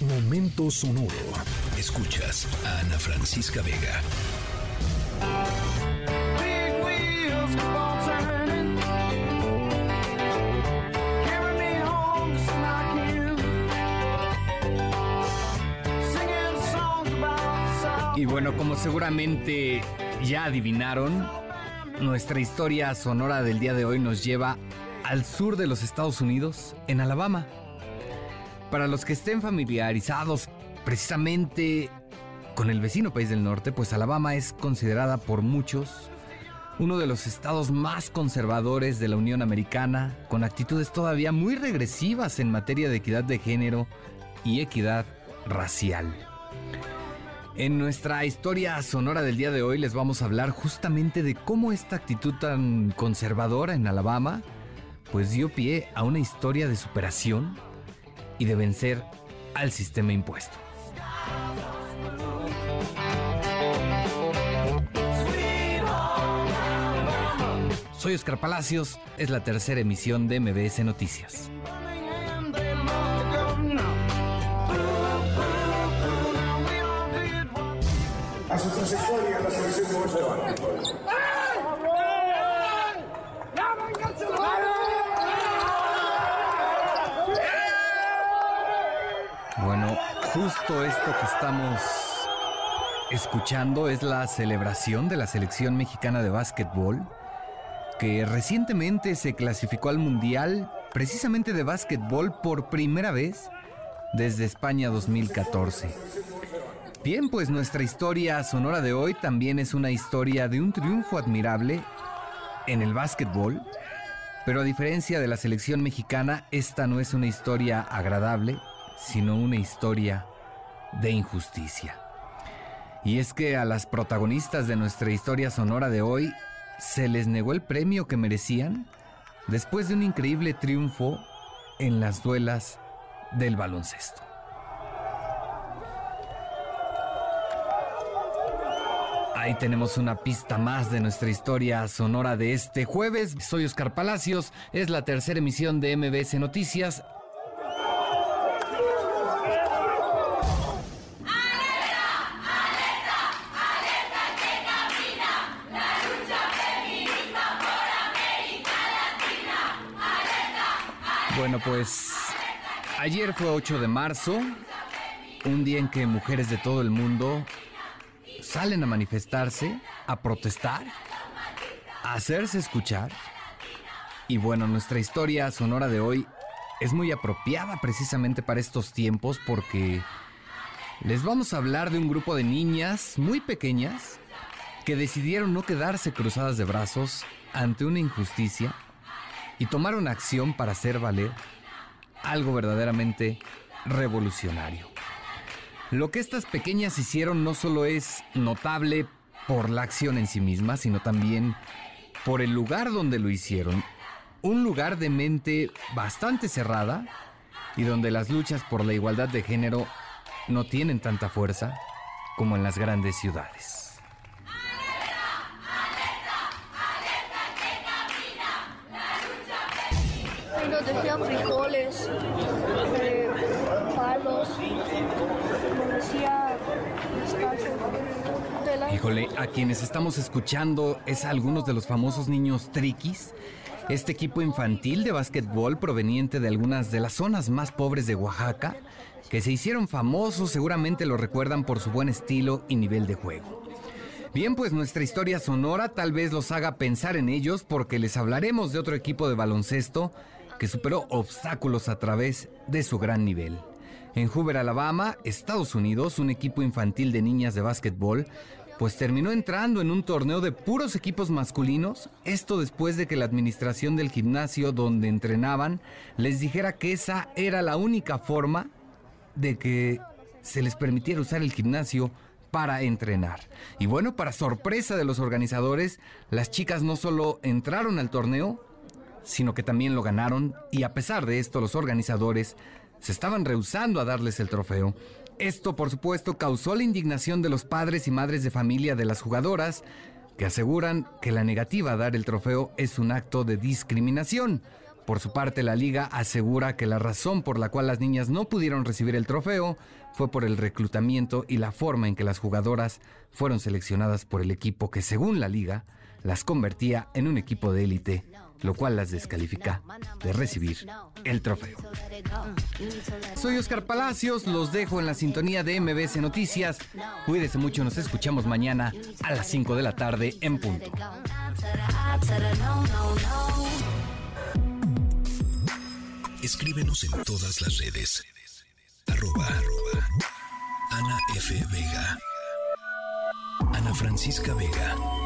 Momento sonoro. Escuchas a Ana Francisca Vega. Y bueno, como seguramente ya adivinaron, nuestra historia sonora del día de hoy nos lleva al sur de los Estados Unidos, en Alabama. Para los que estén familiarizados precisamente con el vecino país del norte, pues Alabama es considerada por muchos uno de los estados más conservadores de la Unión Americana, con actitudes todavía muy regresivas en materia de equidad de género y equidad racial. En nuestra historia sonora del día de hoy les vamos a hablar justamente de cómo esta actitud tan conservadora en Alabama pues dio pie a una historia de superación y de vencer al sistema impuesto. Soy Oscar Palacios, es la tercera emisión de MBS Noticias. A su trayectoria la selección de Bolsonaro. Bueno, justo esto que estamos escuchando es la celebración de la selección mexicana de básquetbol, que recientemente se clasificó al Mundial precisamente de básquetbol por primera vez desde España 2014. Bien, pues nuestra historia sonora de hoy también es una historia de un triunfo admirable en el básquetbol, pero a diferencia de la selección mexicana, esta no es una historia agradable, sino una historia de injusticia. Y es que a las protagonistas de nuestra historia sonora de hoy se les negó el premio que merecían después de un increíble triunfo en las duelas del baloncesto. Ahí tenemos una pista más de nuestra historia sonora de este jueves. Soy Oscar Palacios, es la tercera emisión de MBS Noticias. Bueno, pues ayer fue 8 de marzo, un día en que mujeres de todo el mundo salen a manifestarse, a protestar, a hacerse escuchar. Y bueno, nuestra historia sonora de hoy es muy apropiada precisamente para estos tiempos porque les vamos a hablar de un grupo de niñas muy pequeñas que decidieron no quedarse cruzadas de brazos ante una injusticia y tomaron acción para hacer valer algo verdaderamente revolucionario. Lo que estas pequeñas hicieron no solo es notable por la acción en sí misma, sino también por el lugar donde lo hicieron. Un lugar de mente bastante cerrada y donde las luchas por la igualdad de género no tienen tanta fuerza como en las grandes ciudades. Decían frijoles, eh, palos, decía. Híjole, a quienes estamos escuchando es a algunos de los famosos niños triquis. Este equipo infantil de básquetbol proveniente de algunas de las zonas más pobres de Oaxaca, que se hicieron famosos, seguramente lo recuerdan por su buen estilo y nivel de juego. Bien, pues nuestra historia sonora tal vez los haga pensar en ellos porque les hablaremos de otro equipo de baloncesto que superó obstáculos a través de su gran nivel. En Hoover, Alabama, Estados Unidos, un equipo infantil de niñas de básquetbol, pues terminó entrando en un torneo de puros equipos masculinos, esto después de que la administración del gimnasio donde entrenaban les dijera que esa era la única forma de que se les permitiera usar el gimnasio para entrenar. Y bueno, para sorpresa de los organizadores, las chicas no solo entraron al torneo, sino que también lo ganaron y a pesar de esto los organizadores se estaban rehusando a darles el trofeo. Esto por supuesto causó la indignación de los padres y madres de familia de las jugadoras, que aseguran que la negativa a dar el trofeo es un acto de discriminación, Por su parte, la liga asegura que la razón por la cual las niñas no pudieron recibir el trofeo fue por el reclutamiento y la forma en que las jugadoras fueron seleccionadas por el equipo que, según la liga, las convertía en un equipo de élite, lo cual las descalifica de recibir el trofeo. Soy Oscar Palacios, los dejo en la sintonía de MBS Noticias. Cuídese mucho, nos escuchamos mañana a las 5 de la tarde en punto. Escríbenos en todas las redes. Arroba, Ana F. Vega. Ana Francisca Vega.